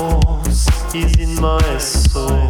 force is in my soul.